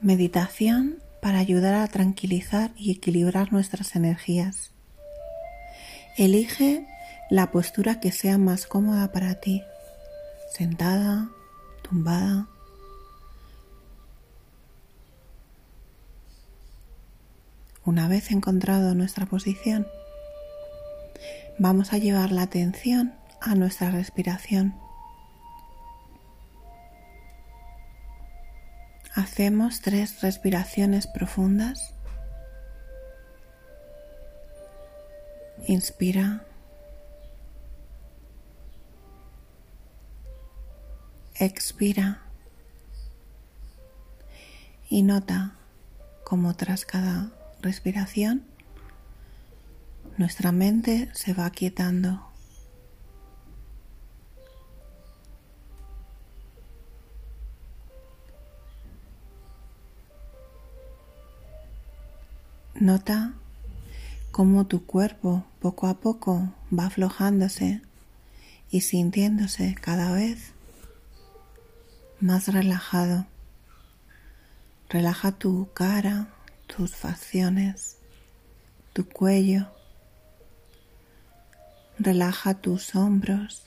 Meditación para ayudar a tranquilizar y equilibrar nuestras energías. Elige la postura que sea más cómoda para ti, sentada, tumbada. Una vez encontrado nuestra posición, vamos a llevar la atención a nuestra respiración. Hacemos tres respiraciones profundas. Inspira. Expira. Y nota cómo tras cada respiración nuestra mente se va quietando. Nota cómo tu cuerpo poco a poco va aflojándose y sintiéndose cada vez más relajado. Relaja tu cara, tus facciones, tu cuello. Relaja tus hombros.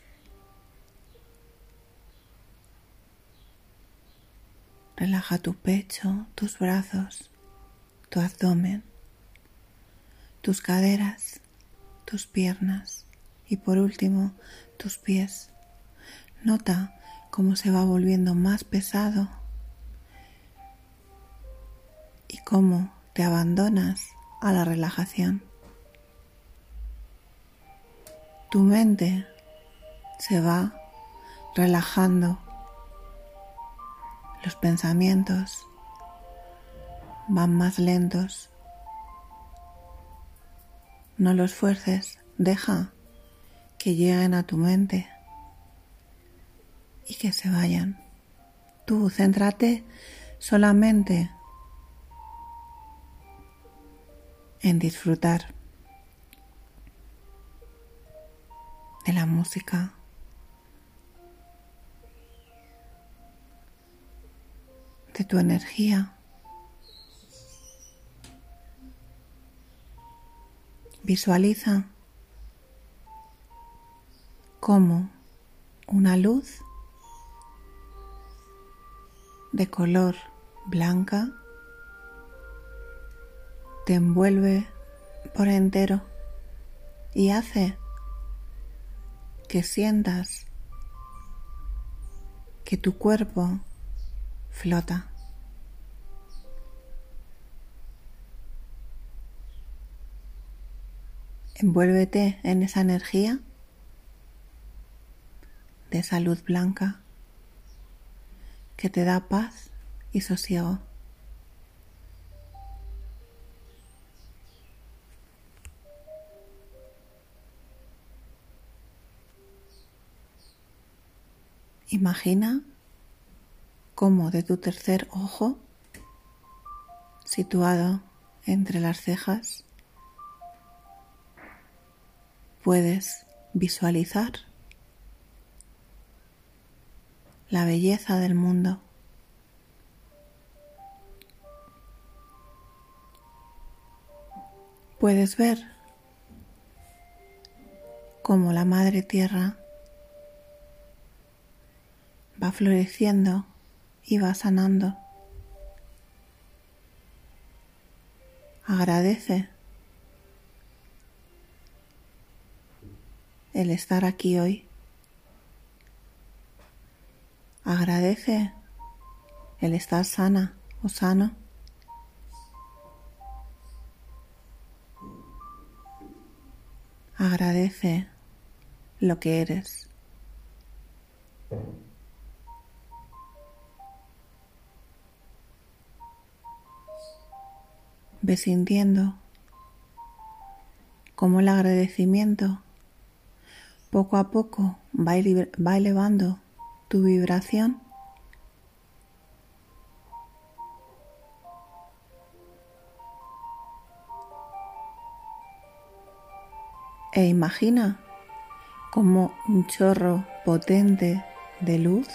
Relaja tu pecho, tus brazos, tu abdomen tus caderas, tus piernas y por último tus pies. Nota cómo se va volviendo más pesado y cómo te abandonas a la relajación. Tu mente se va relajando. Los pensamientos van más lentos no los fuerces, deja que lleguen a tu mente y que se vayan. Tú céntrate solamente en disfrutar de la música. de tu energía. Visualiza cómo una luz de color blanca te envuelve por entero y hace que sientas que tu cuerpo flota. Envuélvete en esa energía de esa luz blanca que te da paz y sosiego. Imagina cómo de tu tercer ojo, situado entre las cejas, puedes visualizar la belleza del mundo. Puedes ver cómo la Madre Tierra va floreciendo y va sanando. Agradece el estar aquí hoy. Agradece el estar sana o sano. Agradece lo que eres. Ve sintiendo cómo el agradecimiento poco a poco va, elevando tu vibración. E imagina como un chorro potente de luz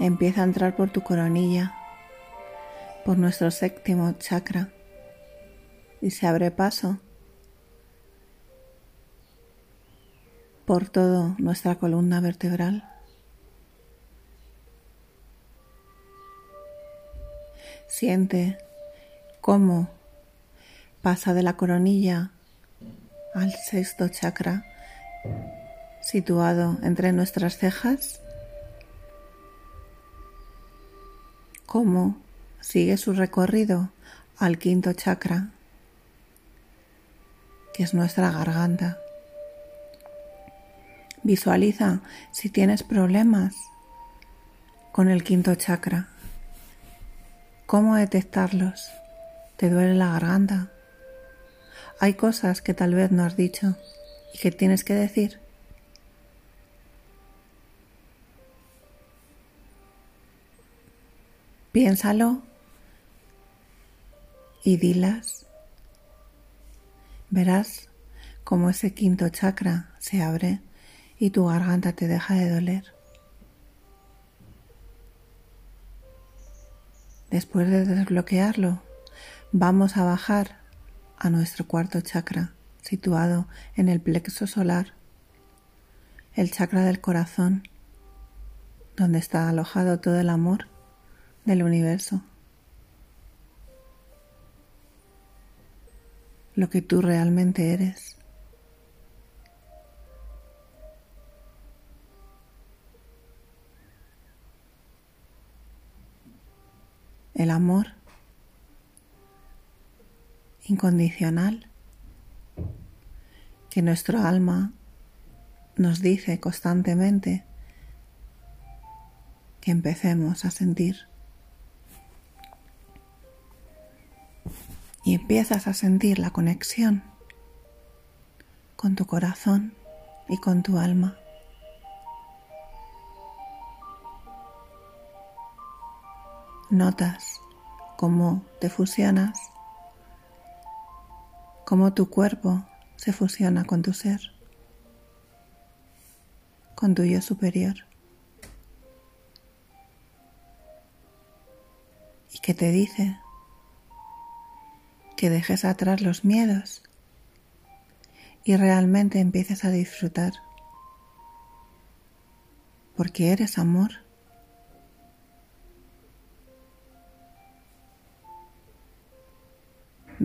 empieza a entrar por tu coronilla, por nuestro séptimo chakra y se abre paso por toda nuestra columna vertebral. Siente cómo pasa de la coronilla al sexto chakra situado entre nuestras cejas, cómo sigue su recorrido al quinto chakra, que es nuestra garganta. Visualiza si tienes problemas con el quinto chakra. ¿Cómo detectarlos? ¿Te duele la garganta? Hay cosas que tal vez no has dicho y que tienes que decir. Piénsalo y dilas. Verás cómo ese quinto chakra se abre y tu garganta te deja de doler. Después de desbloquearlo, vamos a bajar a nuestro cuarto chakra, situado en el plexo solar, el chakra del corazón, donde está alojado todo el amor del universo. Lo que tú realmente eres. El amor incondicional que nuestro alma nos dice constantemente que empecemos a sentir. y empiezas a sentir la conexión con tu corazón y con tu alma. Notas cómo te fusionas, cómo tu cuerpo se fusiona con tu ser, con tu yo superior. Y que te dice que dejes atrás los miedos y realmente empieces a disfrutar. Porque eres amor.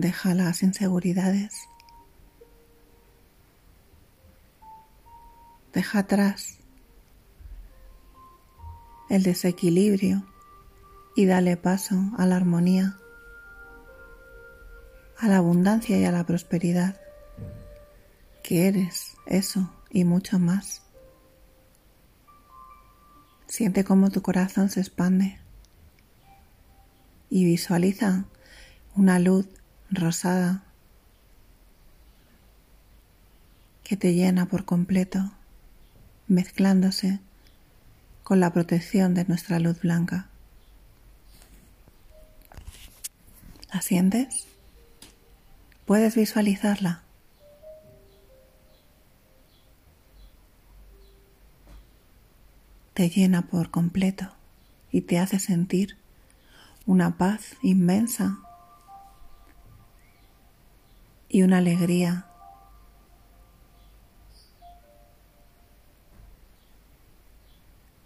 Deja las inseguridades. Deja atrás el desequilibrio y dale paso a la armonía a la abundancia y a la prosperidad, que eres eso y mucho más. Siente cómo tu corazón se expande y visualiza una luz rosada que te llena por completo, mezclándose con la protección de nuestra luz blanca. ¿La sientes? Puedes visualizarla. Te llena por completo y te hace sentir una paz inmensa y una alegría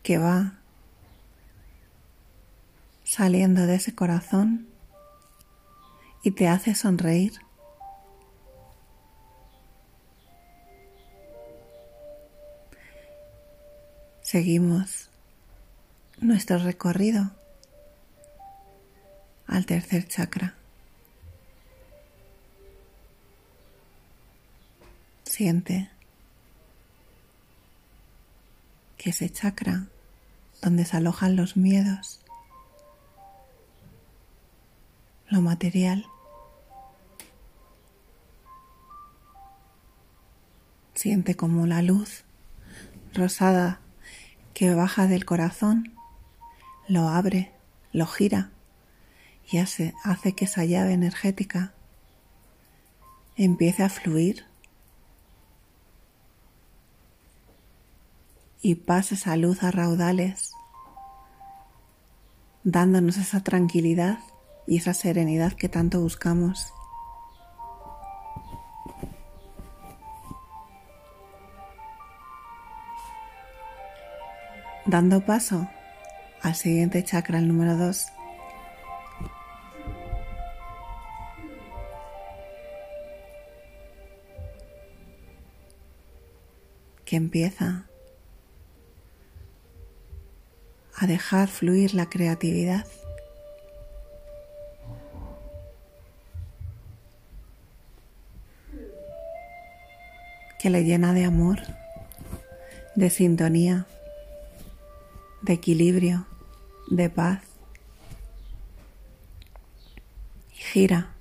que va saliendo de ese corazón y te hace sonreír. Seguimos nuestro recorrido al tercer chakra. Siente que ese chakra donde se alojan los miedos, lo material, siente como la luz rosada que baja del corazón, lo abre, lo gira y hace, hace que esa llave energética empiece a fluir y pase esa luz a raudales dándonos esa tranquilidad y esa serenidad que tanto buscamos. Dando paso al siguiente chakra, el número 2. que empieza a dejar fluir la creatividad. que le llena de amor, de sintonía, de equilibrio, de paz. Y gira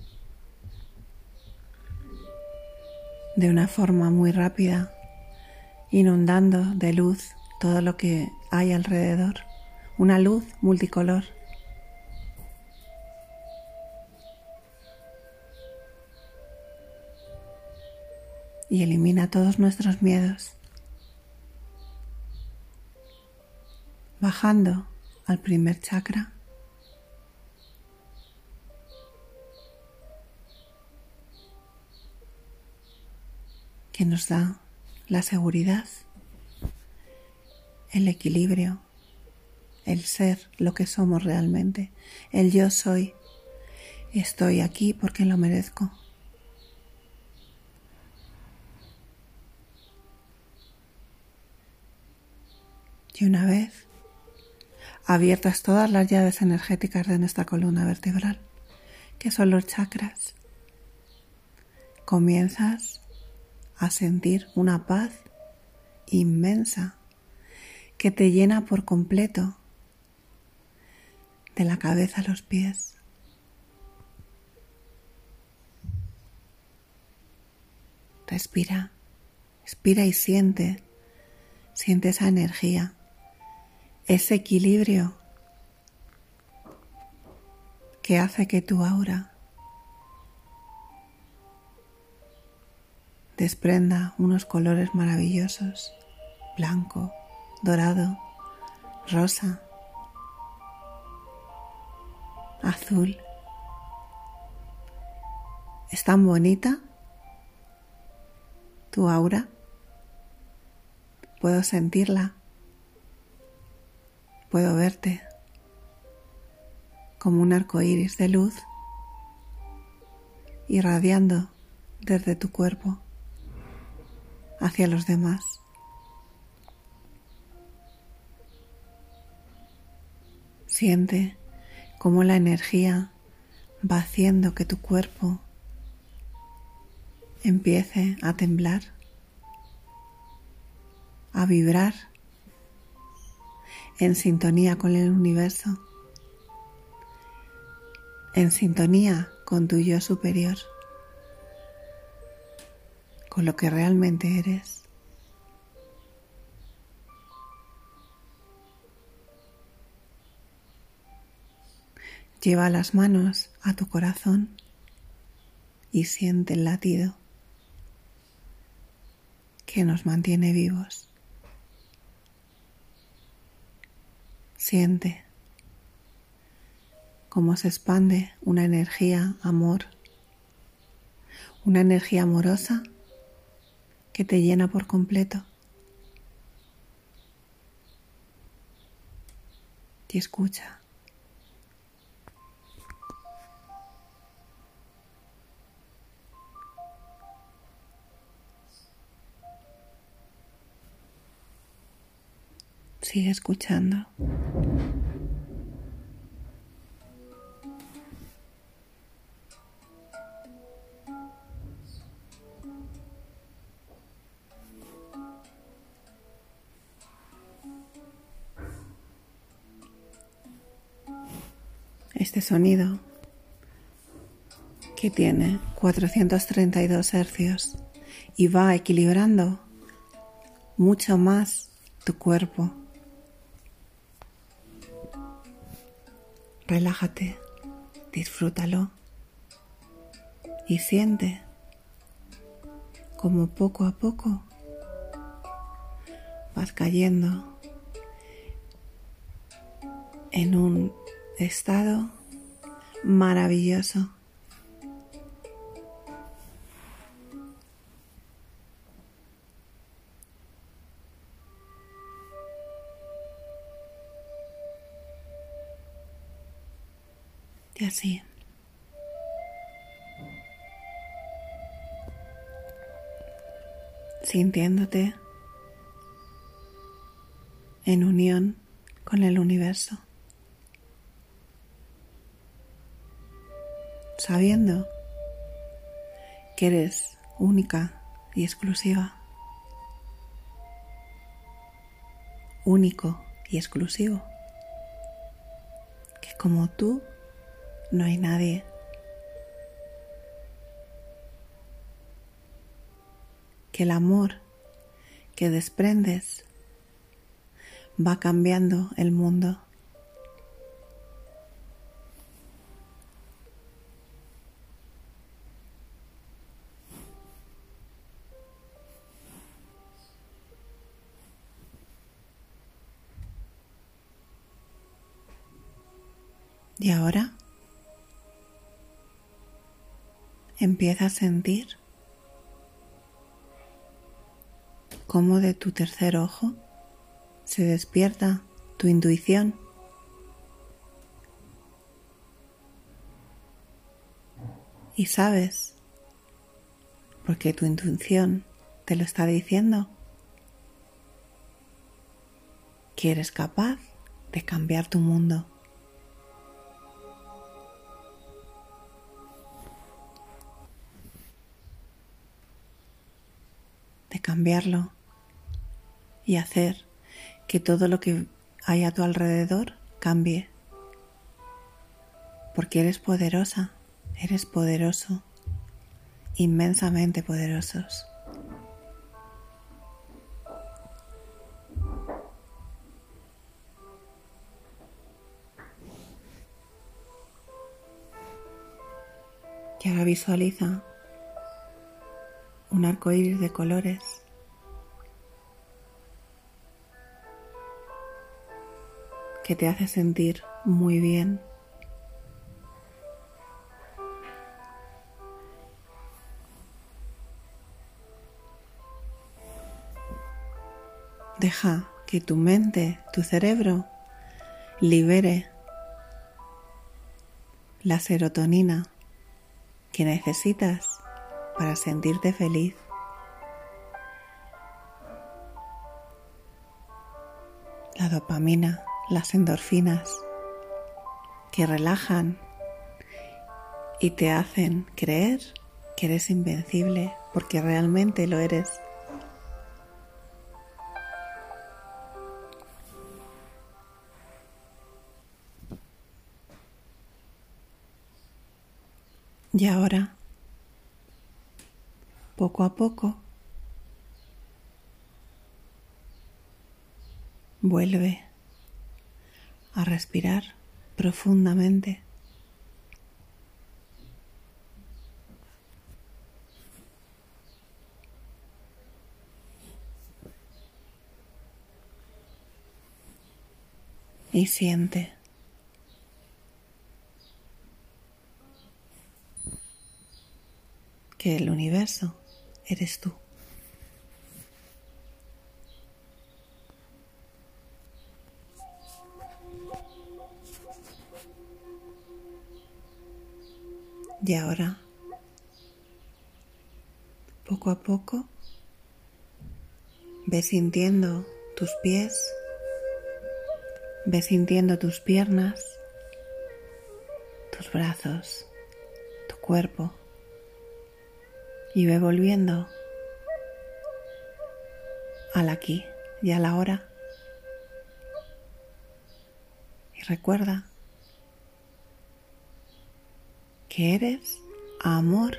de una forma muy rápida, inundando de luz todo lo que hay alrededor una luz multicolor. Y elimina todos nuestros miedos, bajando al primer chakra. que nos da la seguridad, el equilibrio el ser lo que somos realmente, el yo soy. Estoy aquí porque lo merezco. Y una vez abiertas todas las llaves energéticas de nuestra columna vertebral, que son los chakras, comienzas a sentir una paz inmensa que te llena por completo de la cabeza a los pies. Respira, respira y siente, siente esa energía, ese equilibrio que hace que tu aura desprenda unos colores maravillosos, blanco, dorado, rosa, azul. Es tan bonita tu aura. Puedo sentirla. Puedo verte como un arco iris de luz irradiando desde tu cuerpo hacia los demás. Siente cómo la energía va haciendo que tu cuerpo empiece a temblar, a vibrar en sintonía con el universo, en sintonía con tu yo superior, con lo que realmente eres. Lleva las manos a tu corazón y siente el latido que nos mantiene vivos. Siente cómo se expande una energía amor, una energía amorosa que te llena por completo. Y escucha. Sigue escuchando. Este sonido que tiene 432 hercios y va equilibrando mucho más tu cuerpo Relájate, disfrútalo y siente como poco a poco vas cayendo en un estado maravilloso. Sintiéndote en unión con el universo. Sabiendo que eres única y exclusiva. Único y exclusivo. Que como tú no hay nadie. Que el amor que desprendes va cambiando el mundo. Empieza a sentir cómo de tu tercer ojo se despierta tu intuición. Y sabes, porque tu intuición te lo está diciendo, que eres capaz de cambiar tu mundo. Cambiarlo y hacer que todo lo que hay a tu alrededor cambie. Porque eres poderosa, eres poderoso, inmensamente poderosos. Y ahora visualiza un arco iris de colores que te hace sentir muy bien. Deja que tu mente, tu cerebro, libere la serotonina que necesitas para sentirte feliz. La dopamina las endorfinas que relajan y te hacen creer que eres invencible porque realmente lo eres. Y ahora, poco a poco, vuelve a respirar profundamente. Y siente. que el universo eres tú. Y ahora, poco a poco, ve sintiendo tus pies, ve sintiendo tus piernas, tus brazos, tu cuerpo y ve volviendo al aquí y a la hora. Y recuerda que eres amor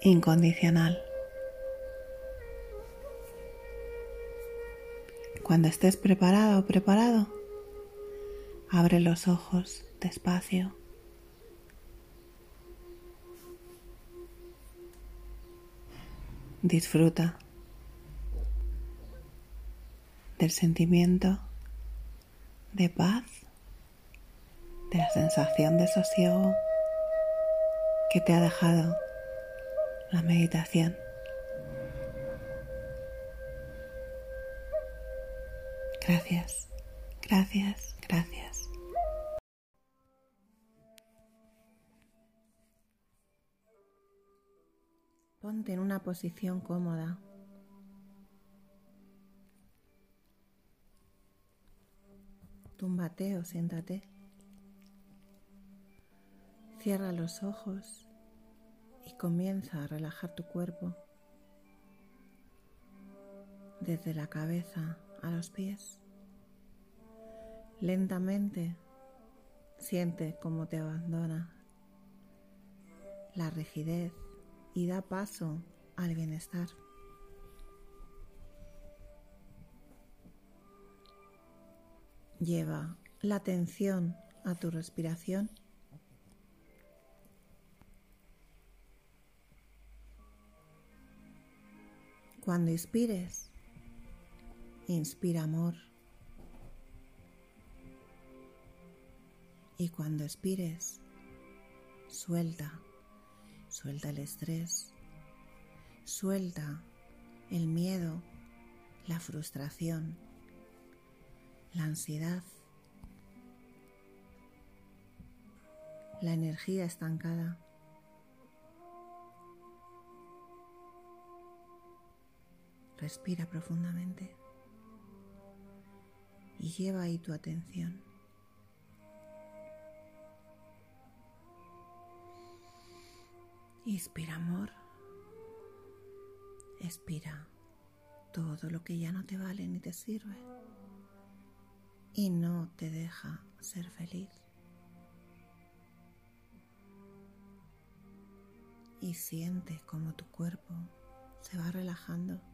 incondicional. Cuando estés preparada o preparado, abre los ojos despacio. Disfruta del sentimiento de paz de la sensación de sosiego que te ha dejado la meditación. Gracias, gracias, gracias. Ponte en una posición cómoda. Túmbate o siéntate. Cierra los ojos y comienza a relajar tu cuerpo desde la cabeza a los pies. Lentamente siente cómo te abandona la rigidez y da paso al bienestar. Lleva la atención a tu respiración. Cuando inspires, inspira amor. Y cuando expires, suelta, suelta el estrés, suelta el miedo, la frustración, la ansiedad, la energía estancada. Respira profundamente y lleva ahí tu atención. Inspira amor. Expira todo lo que ya no te vale ni te sirve y no te deja ser feliz. Y siente como tu cuerpo se va relajando.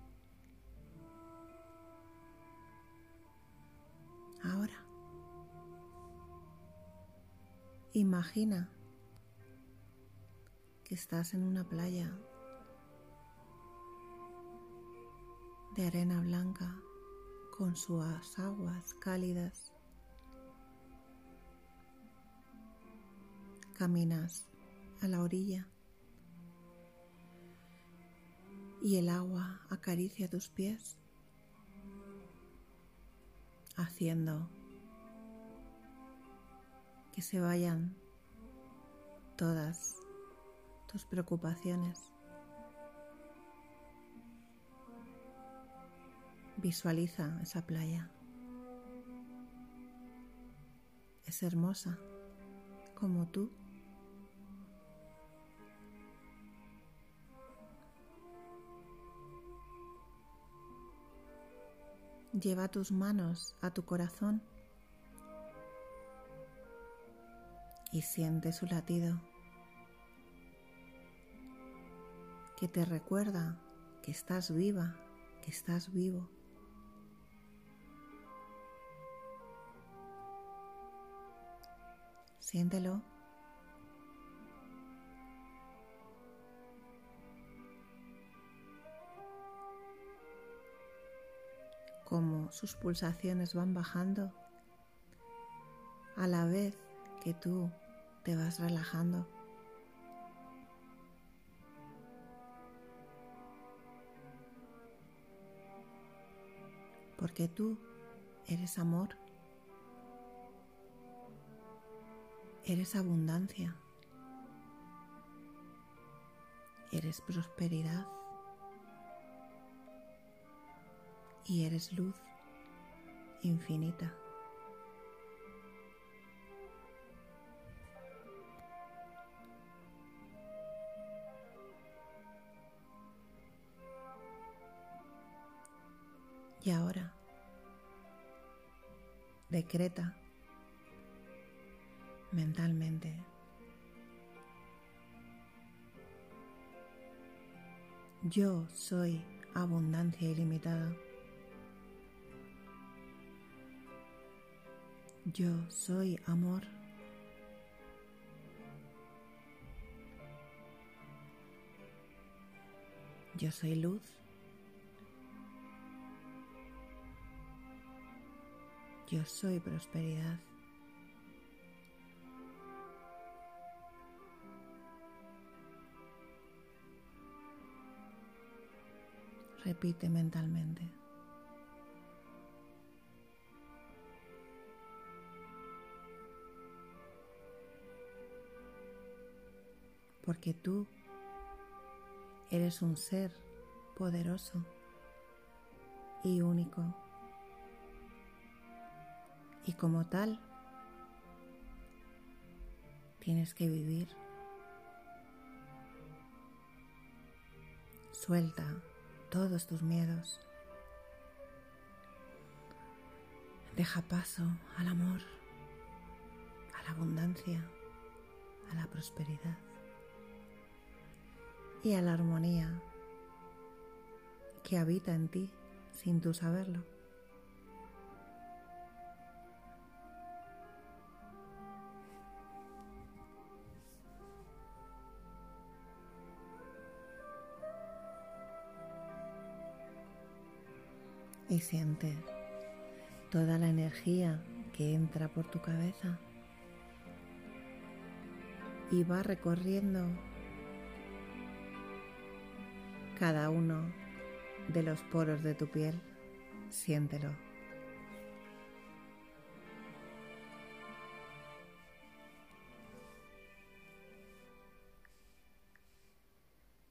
Imagina que estás en una playa de arena blanca con sus aguas cálidas. Caminas a la orilla y el agua acaricia tus pies, haciendo que se vayan todas tus preocupaciones. Visualiza esa playa. Es hermosa como tú. Lleva tus manos a tu corazón y siente su latido que te recuerda que estás viva, que estás vivo. Siéntelo. Como sus pulsaciones van bajando a la vez que tú te vas relajando. Porque tú eres amor. Eres abundancia. Eres prosperidad. Y eres luz infinita. Y ahora, decreta mentalmente. Yo soy abundancia ilimitada. Yo soy amor. Yo soy luz. Yo soy prosperidad. Repite mentalmente. Porque tú eres un ser poderoso y único. Y como tal, tienes que vivir. Suelta todos tus miedos. Deja paso al amor, a la abundancia, a la prosperidad y a la armonía que habita en ti sin tú saberlo. Siente toda la energía que entra por tu cabeza y va recorriendo cada uno de los poros de tu piel. Siéntelo.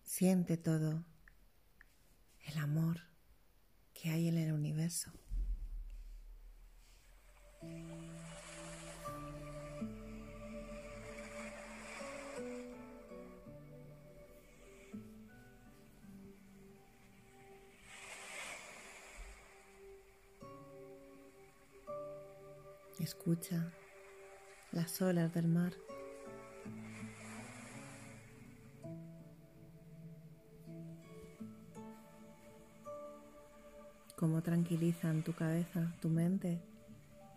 Siente todo el amor que hay en el universo. Escucha las olas del mar. Cómo tranquilizan tu cabeza, tu mente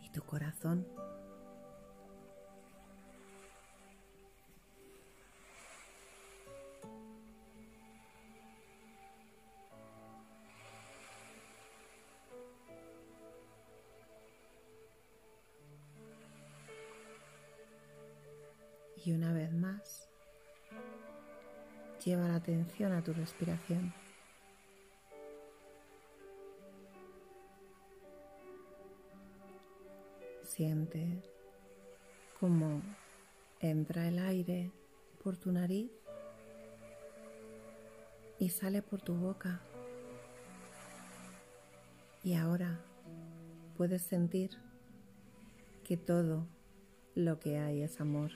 y tu corazón. Y una vez más, lleva la atención a tu respiración. Siente cómo entra el aire por tu nariz y sale por tu boca. Y ahora puedes sentir que todo lo que hay es amor.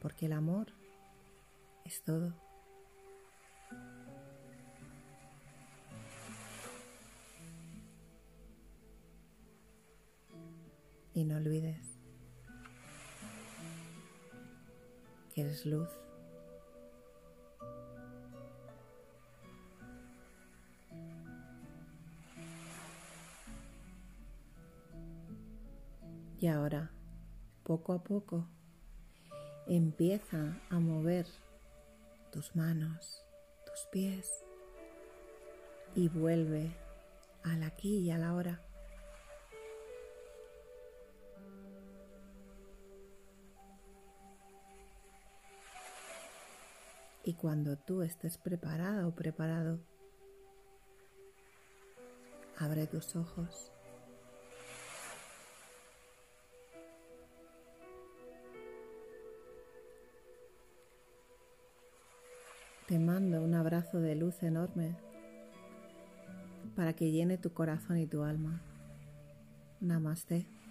Porque el amor es todo. Y no olvides que eres luz. Y ahora, poco a poco, empieza a mover tus manos, tus pies y vuelve al aquí y a la hora. Y cuando tú estés preparada o preparado, abre tus ojos. Te mando un abrazo de luz enorme para que llene tu corazón y tu alma. Namaste.